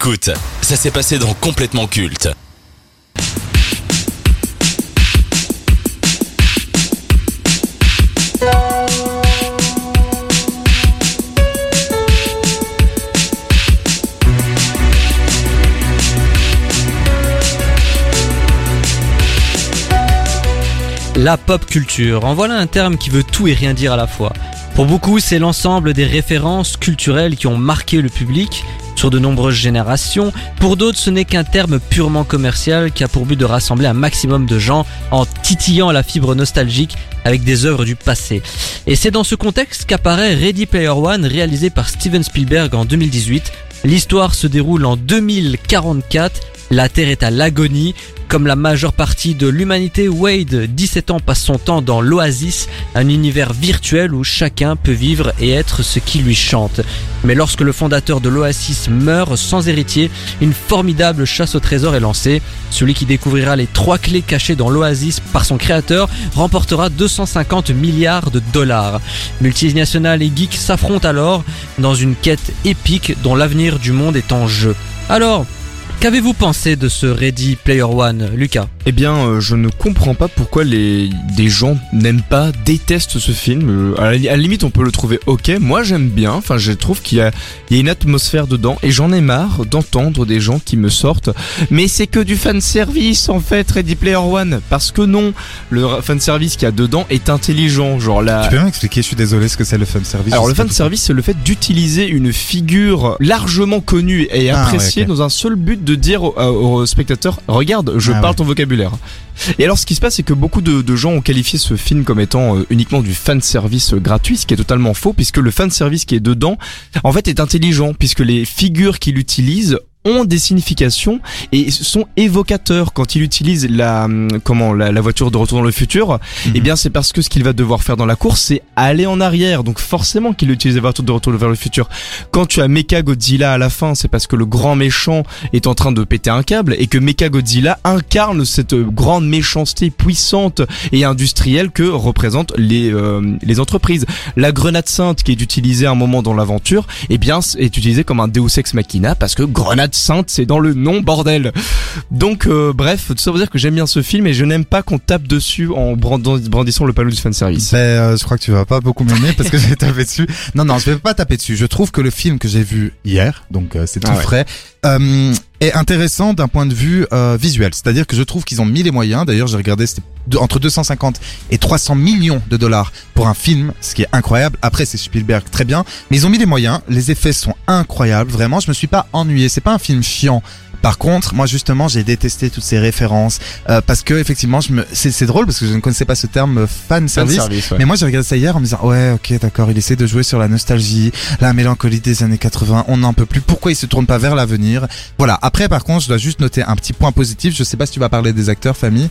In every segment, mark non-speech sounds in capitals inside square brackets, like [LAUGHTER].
Écoute, ça s'est passé dans Complètement Culte. La pop culture, en voilà un terme qui veut tout et rien dire à la fois. Pour beaucoup, c'est l'ensemble des références culturelles qui ont marqué le public sur de nombreuses générations. Pour d'autres, ce n'est qu'un terme purement commercial qui a pour but de rassembler un maximum de gens en titillant la fibre nostalgique avec des œuvres du passé. Et c'est dans ce contexte qu'apparaît Ready Player One réalisé par Steven Spielberg en 2018. L'histoire se déroule en 2044 la Terre est à l'agonie. Comme la majeure partie de l'humanité, Wade, 17 ans, passe son temps dans l'Oasis, un univers virtuel où chacun peut vivre et être ce qui lui chante. Mais lorsque le fondateur de l'Oasis meurt sans héritier, une formidable chasse au trésor est lancée. Celui qui découvrira les trois clés cachées dans l'Oasis par son créateur remportera 250 milliards de dollars. Multinationales et geeks s'affrontent alors dans une quête épique dont l'avenir du monde est en jeu. Alors, Qu'avez-vous pensé de ce Ready Player One, Lucas? Eh bien, euh, je ne comprends pas pourquoi les des gens n'aiment pas, détestent ce film. Euh, à, la, à la limite, on peut le trouver ok. Moi, j'aime bien. Enfin, je trouve qu'il y a, il y a une atmosphère dedans, et j'en ai marre d'entendre des gens qui me sortent. Mais c'est que du fan service en fait, Ready Player One. Parce que non, le fan service qu'il y a dedans est intelligent. Genre la. Tu peux m'expliquer, je suis désolé, ce que c'est le fan service Alors le fan service, c'est le fait d'utiliser une figure largement connue et Ah, appréciée ouais, dans un seul but de dire au, au spectateur regarde, je Ah, parle ouais. ton vocabulaire. Et alors ce qui se passe, c'est que beaucoup de, de gens ont qualifié ce film comme étant euh, uniquement du fan service euh, gratuit, ce qui est totalement faux, puisque le fan service qui est dedans, en fait, est intelligent, puisque les figures qu'il utilise ont des significations et sont évocateurs quand il utilise la hum, comment la, la voiture de retour dans le futur eh bien c'est parce que ce qu'il va devoir faire dans la course c'est aller en arrière. Donc forcément qu'il utilise la voiture de retour vers le futur. Quand tu as Mecha Godzilla à la fin c'est parce que le grand méchant est en train de péter un câble et que Mecha Godzilla incarne cette euh, grande méchanceté puissante et industrielle que représentent les euh, les entreprises. La grenade sainte qui est utilisée à un moment dans l'aventure eh bien est utilisée comme un Deus Ex Machina parce que grenade sainte c'est dans le nom bordel donc euh, bref tout ça veut dire que j'aime bien ce film et je n'aime pas qu'on tape dessus en brandissant le panneau du fanservice Ben, euh, je crois que tu vas pas beaucoup m'aimer parce que [LAUGHS] j'ai tapé dessus. Non, non, je vais pas taper dessus. Je trouve que le film que j'ai vu hier, donc euh, c'est tout Ah ouais. frais, est intéressant d'un point de vue euh, visuel. C'est-à-dire que je trouve qu'ils ont mis les moyens. D'ailleurs, j'ai regardé, c'était entre 250 et 300 millions de dollars pour un film, ce qui est incroyable. Après, c'est Spielberg, très bien, mais ils ont mis les moyens. Les effets sont incroyables. Vraiment, je me suis pas ennuyé. C'est pas un film chiant. Par contre, moi justement, j'ai détesté toutes ces références euh, parce que effectivement, je me, c'est, c'est drôle parce que je ne connaissais pas ce terme euh, fan service. Ouais. Mais moi j'ai regardé ça hier en me disant ouais ok d'accord il essaie de jouer sur la nostalgie, la mélancolie des années 80, on n'en peut plus, pourquoi il se tourne pas vers l'avenir? Voilà, après par contre je dois juste noter un petit point positif, je sais pas si tu vas parler des acteurs famille.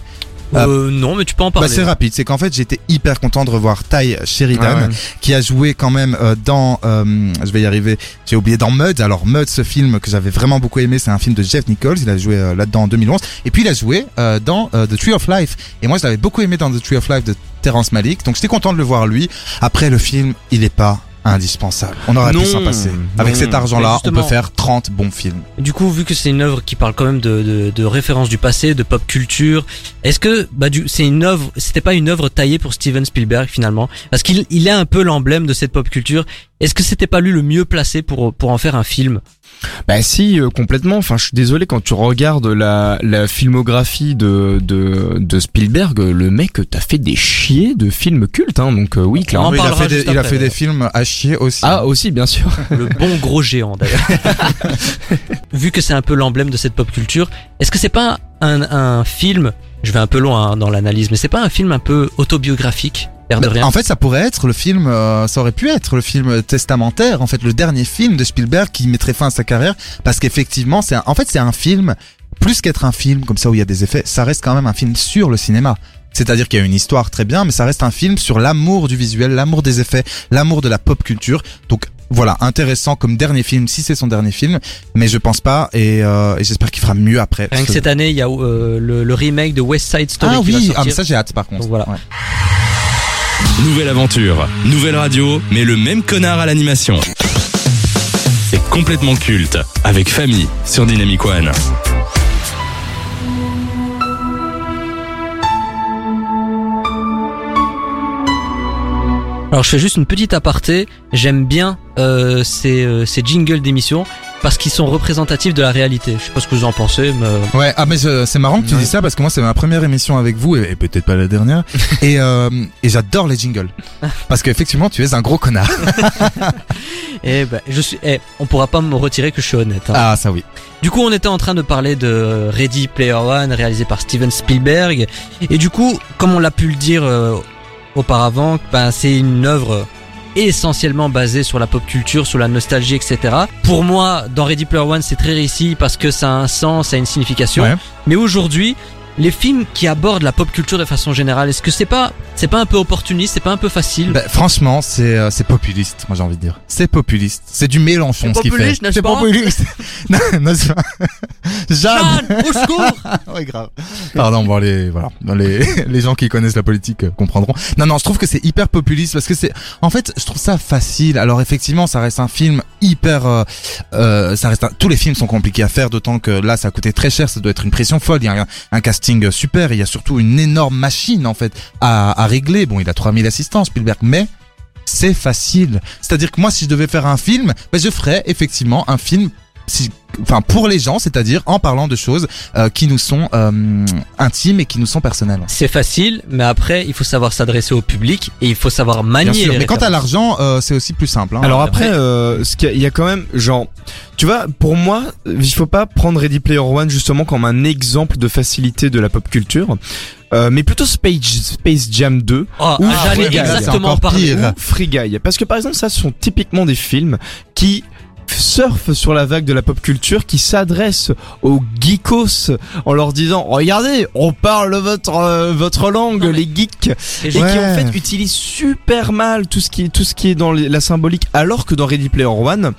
Euh, Non, mais tu peux en Bah, parler. c'est rapide, c'est qu'en fait j'étais hyper content de revoir Ty Sheridan Ah ouais. qui a joué quand même euh, dans, euh, je vais y arriver, j'ai oublié dans Mud. Alors Mud, ce film que j'avais vraiment beaucoup aimé, c'est un film de Jeff Nichols. Il a joué euh, là-dedans en 2011. Et puis il a joué euh, dans euh, The Tree of Life. Et moi je l'avais beaucoup aimé dans The Tree of Life de Terrence Malick. Donc j'étais content de le voir lui. Après le film, il est pas indispensable. On aurait Non, pu s'en passer. Avec non. cet argent-là, on peut faire 30 bons films. Du coup, vu que c'est une œuvre qui parle quand même de, de, de références du passé, de pop culture, est-ce que bah du c'est une œuvre, c'était pas une œuvre taillée pour Steven Spielberg finalement, parce qu'il il est un peu l'emblème de cette pop culture. Est-ce que c'était pas lui le mieux placé pour pour en faire un film? Bah si, euh, complètement. Enfin, je suis désolé quand tu regardes la, la filmographie de, de, de Spielberg, le mec t'as fait des chiés de films cultes, hein. Donc euh, oui, clairement. en il a fait, des, juste il a après, fait des d'ailleurs. films à chier aussi. Ah aussi, bien sûr. [LAUGHS] [LAUGHS] Le bon gros géant d'ailleurs. [LAUGHS] vu que c'est un peu l'emblème de cette pop culture, est-ce que c'est pas un, un film Je vais un peu loin hein, dans l'analyse, mais c'est pas un film un peu autobiographique, l'air de Mais rien. En fait, ça pourrait être le film, euh, ça aurait pu être le film testamentaire, en fait, le dernier film de Spielberg qui mettrait fin à sa carrière, parce qu'effectivement, c'est, un- en fait, c'est un film plus qu'être un film comme ça où il y a des effets, ça reste quand même un film sur le cinéma. C'est-à-dire qu'il y a une histoire très bien, mais ça reste un film sur l'amour du visuel, l'amour des effets, l'amour de la pop culture. Donc voilà, intéressant comme dernier film, si c'est son dernier film, mais je pense pas, et, euh, et j'espère qu'il fera mieux après. Rien que Ce- cette année, il y a euh, le, le remake de West Side Story ah qui va oui, sortir. ah, mais ça j'ai hâte par contre. Donc voilà. Ouais. Nouvelle aventure, nouvelle radio, mais le même connard à l'animation. C'est complètement culte avec famille sur Dynamic One. Alors je fais juste une petite aparté, j'aime bien euh, ces, euh, ces jingles d'émission parce qu'ils sont représentatifs de la réalité. Je sais pas ce que vous en pensez, mais... euh, Ouais, ah mais je- c'est marrant que tu Ouais. dis ça parce que moi c'est ma première émission avec vous et, et peut-être pas la dernière [LAUGHS] et, euh, et j'adore les jingles parce qu'effectivement tu es un gros connard. [LAUGHS] eh ben, je suis, eh, on pourra pas me retirer que je suis honnête. hein. Ah ça oui. Du coup, on était en train de parler de Ready Player One, réalisé par Steven Spielberg. Et du coup, comme on l'a pu le dire euh, auparavant, ben, c'est une œuvre essentiellement basée sur la pop culture, sur la nostalgie, etc. Pour moi, dans Ready Player One, c'est très réussi parce que ça a un sens, ça a une signification. Ouais. Mais aujourd'hui, les films qui abordent la pop culture de façon générale, est-ce que c'est pas, c'est pas un peu opportuniste, c'est pas un peu facile? Bah, franchement c'est euh, c'est populiste moi j'ai envie de dire. C'est populiste. C'est du Mélenchon C'est ce qu'il fait. populiste, n'est-ce C'est pas? populiste. [LAUGHS] non, n'est-ce pas [LAUGHS] Jeanne. Jeanne, au secours [LAUGHS] ouais, grave. Pardon, bon, les, voilà, les, les gens qui connaissent la politique euh, comprendront. Non, non, je trouve que c'est hyper populiste parce que c'est, en fait, je trouve ça facile. Alors effectivement, ça reste un film hyper, euh, euh, ça reste, un- tous les films sont compliqués à faire, d'autant que là, ça a coûté très cher, ça doit être une pression folle. Il y a un, un casting super, il y a surtout une énorme machine en fait à, à régler. Bon, il a 3000 assistants, Spielberg, mais c'est facile. C'est-à-dire que moi, si je devais faire un film, ben, je ferais effectivement un film si, enfin pour les gens, c'est-à-dire en parlant de choses euh, qui nous sont euh, intimes et qui nous sont personnelles. C'est facile, mais après, il faut savoir s'adresser au public et il faut savoir Bien manier sûr, les mais quant à l'argent, euh, c'est aussi plus simple. Hein. Alors après- euh, ce qu'il y, a- il y a quand même, genre, tu vois, pour moi, il faut pas prendre Ready Player One justement comme un exemple de facilité de la pop culture, euh, mais plutôt Space, Space Jam 2 Oh, Ou ah, j'allais Free Guy, exactement Free Guy. Parce que par exemple, ça ce sont typiquement des films qui surfent sur la vague de la pop culture, qui s'adressent aux geekos en leur disant regardez, on parle votre euh, votre langue, Non, les geeks. Et qui en fait utilisent super mal tout ce qui est tout ce qui est dans la symbolique alors que dans Ready Player One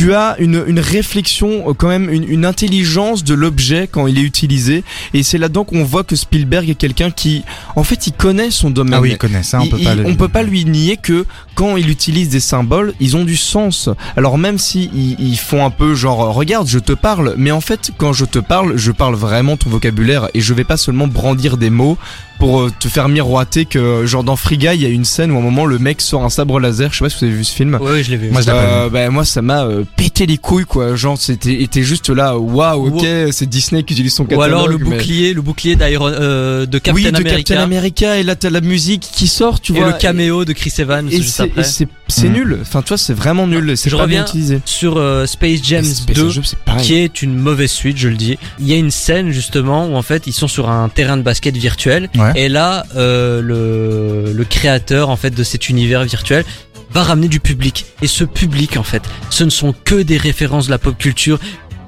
tu as une, une réflexion, euh, quand même une, une intelligence de l'objet quand il est utilisé et c'est là-dedans qu'on voit que Spielberg est quelqu'un qui en fait il connaît son domaine. ah oui, il connaît ça, on Il- peut pas. il- le- on peut pas lui nier que quand il utilise des symboles, ils ont du sens. Alors même si ils, ils font un peu genre euh, regarde, je te parle, mais en fait quand je te parle, je parle vraiment ton vocabulaire et je vais pas seulement brandir des mots pour euh, te faire miroiter que genre dans Free Guy, il y a une scène où à un moment le mec sort un sabre laser, je sais pas si vous avez vu ce film. Ouais, ouais, je l'ai vu. Moi, je Euh, bah, moi ça m'a euh, pété les couilles quoi genre c'était était juste là waouh ok c'est Disney qui utilise son Ou catalogue alors le mais- bouclier, le bouclier d'Iron, euh, de Captain oui, de America. Captain America et là t'as la musique qui sort tu et vois le caméo de Chris Evans et c'est Mhm. nul enfin tu vois c'est vraiment nul c'est Je pas bien reviens utilisé Sur euh, Space Jam Space 2, Jam, c'est pareil. qui est une mauvaise suite, je le dis. Il y a une scène justement où en fait ils sont sur un terrain de basket virtuel Ouais. Et là euh, le, le créateur en fait de cet univers virtuel va ramener du public. Et ce public en fait ce ne sont que des références de la pop culture.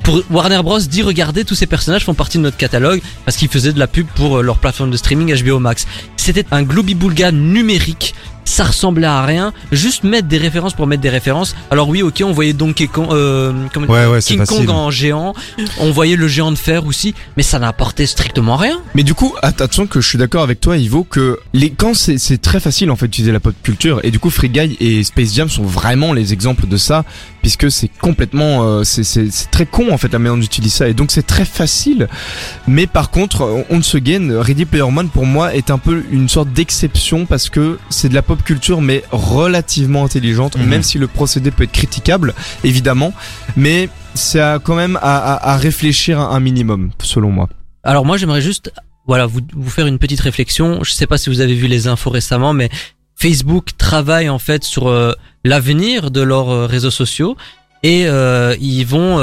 Pour Warner Bros dit regardez tous ces personnages font partie de notre catalogue parce qu'ils faisaient de la pub pour euh, leur plateforme de streaming HBO Max. C'était un globi-boulga numérique ça ressemblait à rien. Juste mettre des références pour mettre des références. Alors oui ok on voyait Donkey Kong euh, comment Ouais, ouais, King. Kong en géant. On voyait le géant de fer aussi mais ça n'apportait strictement rien. Mais du coup attention que je suis d'accord avec toi Ivo que les quand c'est très facile en fait d'utiliser la pop culture et du coup Free Guy et Space Jam sont vraiment les exemples de ça puisque c'est complètement euh, c'est très con en fait la manière d'utiliser ça et donc c'est très facile. Mais par contre on, on se gaine Ready Player One pour moi est un peu une sorte d'exception parce que c'est de la pop culture mais relativement intelligente Mhm. même si le procédé peut être critiquable évidemment mais c'est quand même à, à, à réfléchir un, un minimum selon moi Alors moi j'aimerais juste voilà vous, vous faire une petite réflexion. Je sais pas si vous avez vu les infos récemment, mais Facebook travaille en fait sur euh, l'avenir de leurs euh, réseaux sociaux et euh, ils vont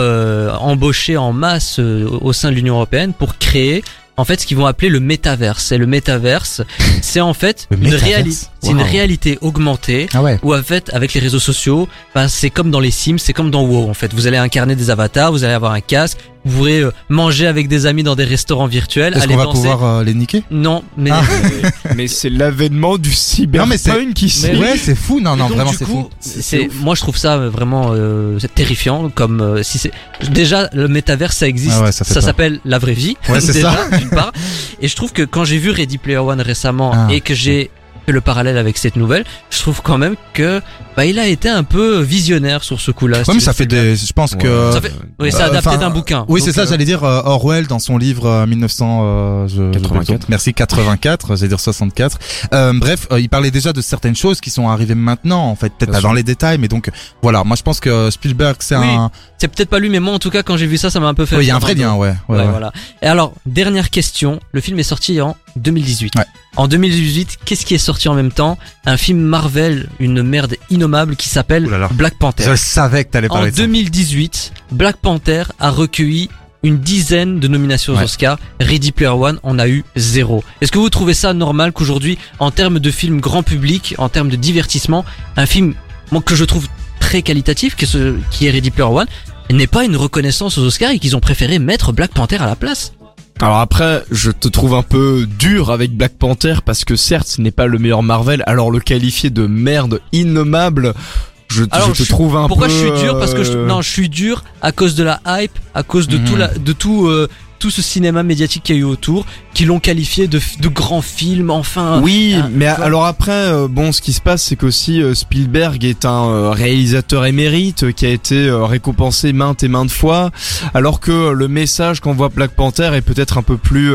embaucher en masse au sein de l'Union européenne pour créer en fait ce qu'ils vont appeler le métaverse. Et le métaverse, [LAUGHS] c'est en fait Le une réalité, c'est une réalité augmentée Ah ouais. où en fait avec les réseaux sociaux, ben, c'est comme dans les Sims, c'est comme dans WoW en fait. Vous allez incarner des avatars, vous allez avoir un casque, vous pourrez euh, manger avec des amis dans des restaurants virtuels, Est-ce qu'on va danser. pouvoir euh, les niquer? Non, mais Ah. [LAUGHS] mais c'est l'avènement du Non, mais c'est- cyberpunk ici. Mais. Ouais, c'est fou. Non, non, donc, vraiment, du c'est coup, fou. c'est moi je trouve ça euh, vraiment euh, terrifiant comme euh, si c'est déjà le métavers ça existe, Ah ouais, ça s'appelle la vraie vie. Ouais, [LAUGHS] c'est déjà, ça. d'une part. Et je trouve que quand j'ai vu Ready Player One récemment Ah, et que j'ai fait le parallèle avec cette nouvelle, je trouve quand même que bah, il a été un peu visionnaire sur ce coup-là. Ouais, mais ça fait des, je pense que. Ça fait- Oui, c'est Euh, adapté d'un bouquin. Oui, c'est ça, euh, j'allais dire euh, Orwell dans son livre euh, 1900 euh, je- 84. Merci 84, [LAUGHS] j'allais dire 64. Euh, bref, euh, il parlait déjà de certaines choses qui sont arrivées maintenant en fait, peut-être pas sûr. dans les détails mais donc voilà, moi je pense que Spielberg c'est Oui, un C'est peut-être pas lui, mais moi en tout cas quand j'ai vu ça, ça m'a un peu fait. Oui, il y a un vrai lien, ouais. ouais, Ouais, ouais. voilà. Et alors, dernière question. Le film est sorti en 2018. Ouais. En 2018, qu'est-ce qui est sorti en même temps Un film Marvel, une merde innommable qui s'appelle. Black Panther. Je savais que t'allais En parler de ça. 2018, Black Panther a recueilli une dizaine de nominations aux. Oscars. Ready Player One en a eu zéro. Est-ce que vous trouvez ça normal qu'aujourd'hui, en termes de film grand public, en termes de divertissement, un film moi, que je trouve très qualitatif, que ce, qui est Ready Player One, n'ait pas une reconnaissance aux Oscars et qu'ils ont préféré mettre Black Panther à la place? Alors après, je te trouve un peu dur avec Black Panther parce que certes, ce n'est pas le meilleur Marvel, alors le qualifier de merde innommable, je, Alors, je te je suis- trouve un Pourquoi peu... je suis dur? Parce que je, euh, non, je suis dur à cause de la hype, à cause de Mhm. tout la, de tout, euh, tout ce cinéma médiatique qu'il y a eu autour, qui l'ont qualifié de, de grand film. Enfin, Oui, Ah, mais alors après, euh, bon, ce qui se passe, c'est qu'aussi euh, Spielberg est un euh, réalisateur émérite qui a été récompensé maintes et maintes fois, alors que le message qu'envoie Black Panther est peut-être un peu plus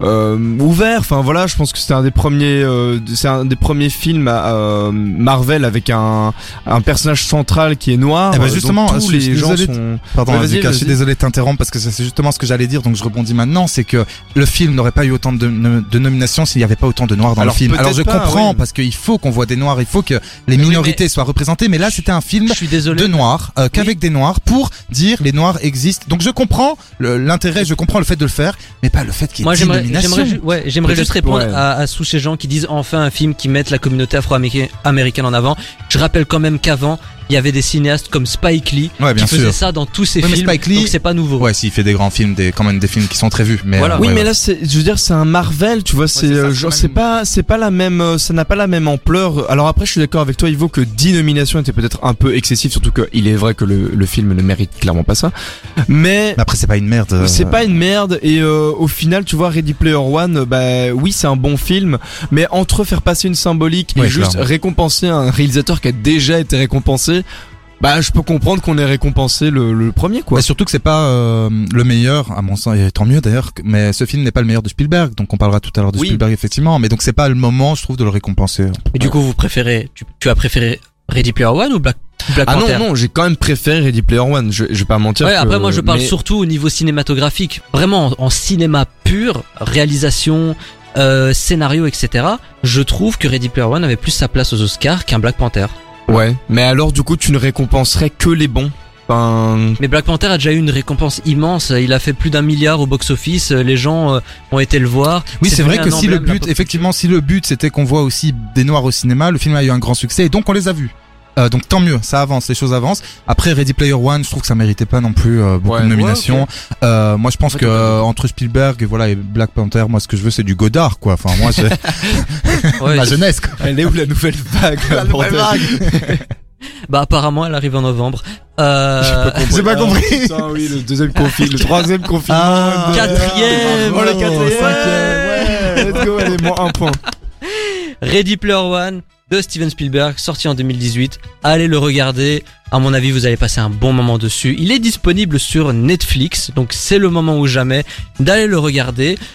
ouvert. Enfin voilà, je pense que c'était un des premiers, euh, c'est un des premiers films à, euh, Marvel avec un un personnage central qui est noir. Eh ben, euh, justement, tous je suis les gens désolé de- sont. Pardon, Ouais, Lucas, je suis désolé de t'interrompre parce que c'est justement ce que j'allais dire, donc je rebondis maintenant, c'est que le film n'aurait pas eu autant de, de nominations s'il n'y avait pas autant de noirs dans Alors, le film. Alors je pas, comprends oui. parce qu'il faut qu'on voit des noirs, il faut que les Oui, minorités soient représentées, mais là c'était un film je suis désolé. de noirs, euh, qu'avec des noirs, pour dire les noirs existent. Donc je comprends l'intérêt, je comprends le fait de le faire, mais pas le fait qu'il y ait Moi, 10 j'aimerais, ouais, juste répondre ouais. à, à tous ces gens qui disent enfin un film qui mette la communauté afro-américaine en avant. Je rappelle quand même qu'avant, il y avait des cinéastes comme Spike Lee Ouais, bien qui faisaient sûr. ça dans tous ses Ouais, mais films. Spike Lee- donc c'est pas nouveau. Ouais, s'il fait des grands films, des, quand même des films qui sont très vus. Mais Voilà. euh, Oui, ouais, mais ouais. là, c'est, je veux dire, c'est un Marvel, tu vois, c'est, c'est ça, euh, c'est genre, c'est pas, c'est pas la même, euh, ça n'a pas la même ampleur. Alors après, je suis d'accord avec toi, Ivo, que 10 nominations était peut-être un peu excessif, surtout que il est vrai que le, le film ne mérite clairement pas ça. Mais, Mais après c'est pas une merde. euh, c'est pas une merde et euh, au final tu vois Ready Player One bah oui c'est un bon film mais entre faire passer une symbolique et Ouais, juste clairement. récompenser un réalisateur qui a déjà été récompensé bah je peux comprendre qu'on ait récompensé le, le premier quoi Bah, surtout que c'est pas euh, le meilleur, à mon sens, et tant mieux d'ailleurs, mais ce film n'est pas le meilleur de Spielberg, donc on parlera tout à l'heure de Oui. Spielberg effectivement, mais donc c'est pas le moment, je trouve, de le récompenser. Et du coup, vous préférez, tu, tu as préféré Ready Player One ou Black, Black ah Panther non non j'ai quand même préféré Ready Player One je, je vais pas mentir Ouais, que- après moi je parle mais- surtout au niveau cinématographique. Vraiment en, en cinéma pur, réalisation, euh, scénario, etc. Je trouve que Ready Player One avait plus sa place aux Oscars qu'un Black Panther. Ouais mais alors du coup tu ne récompenserais que les bons enfin Mais Black Panther a déjà eu une récompense immense. Il a fait plus d'un milliard au box-office. Les gens euh, ont été le voir. Oui, c'est vrai que si le but, effectivement, si le but c'était qu'on voit aussi des noirs au cinéma, le film a eu un grand succès et donc on les a vus. Euh, donc tant mieux, ça avance, les choses avancent. Après Ready Player One, je trouve que ça méritait pas non plus euh, beaucoup Ouais, de ouais, nominations. Euh, moi, je pense Ouais, que euh, entre Spielberg et voilà et Black Panther, moi, ce que je veux, c'est du Godard, quoi. Enfin, moi, c'est [LAUGHS] [LAUGHS] ma jeunesse. Quoi. elle est où la nouvelle vague bordel [LAUGHS] Bah apparemment elle arrive en novembre. Euh, J'ai pas Oh, compris. putain, oui, le deuxième confinement, le troisième confinement. Ah, Quatrième. Oh, le quatrième. cinquième, ouais. Let's go, allez, moins un point. Ready Player One de Steven Spielberg, sorti en 2018. Allez le regarder. À mon avis, vous allez passer un bon moment dessus. Il est disponible sur Netflix, donc c'est le moment ou jamais d'aller le regarder.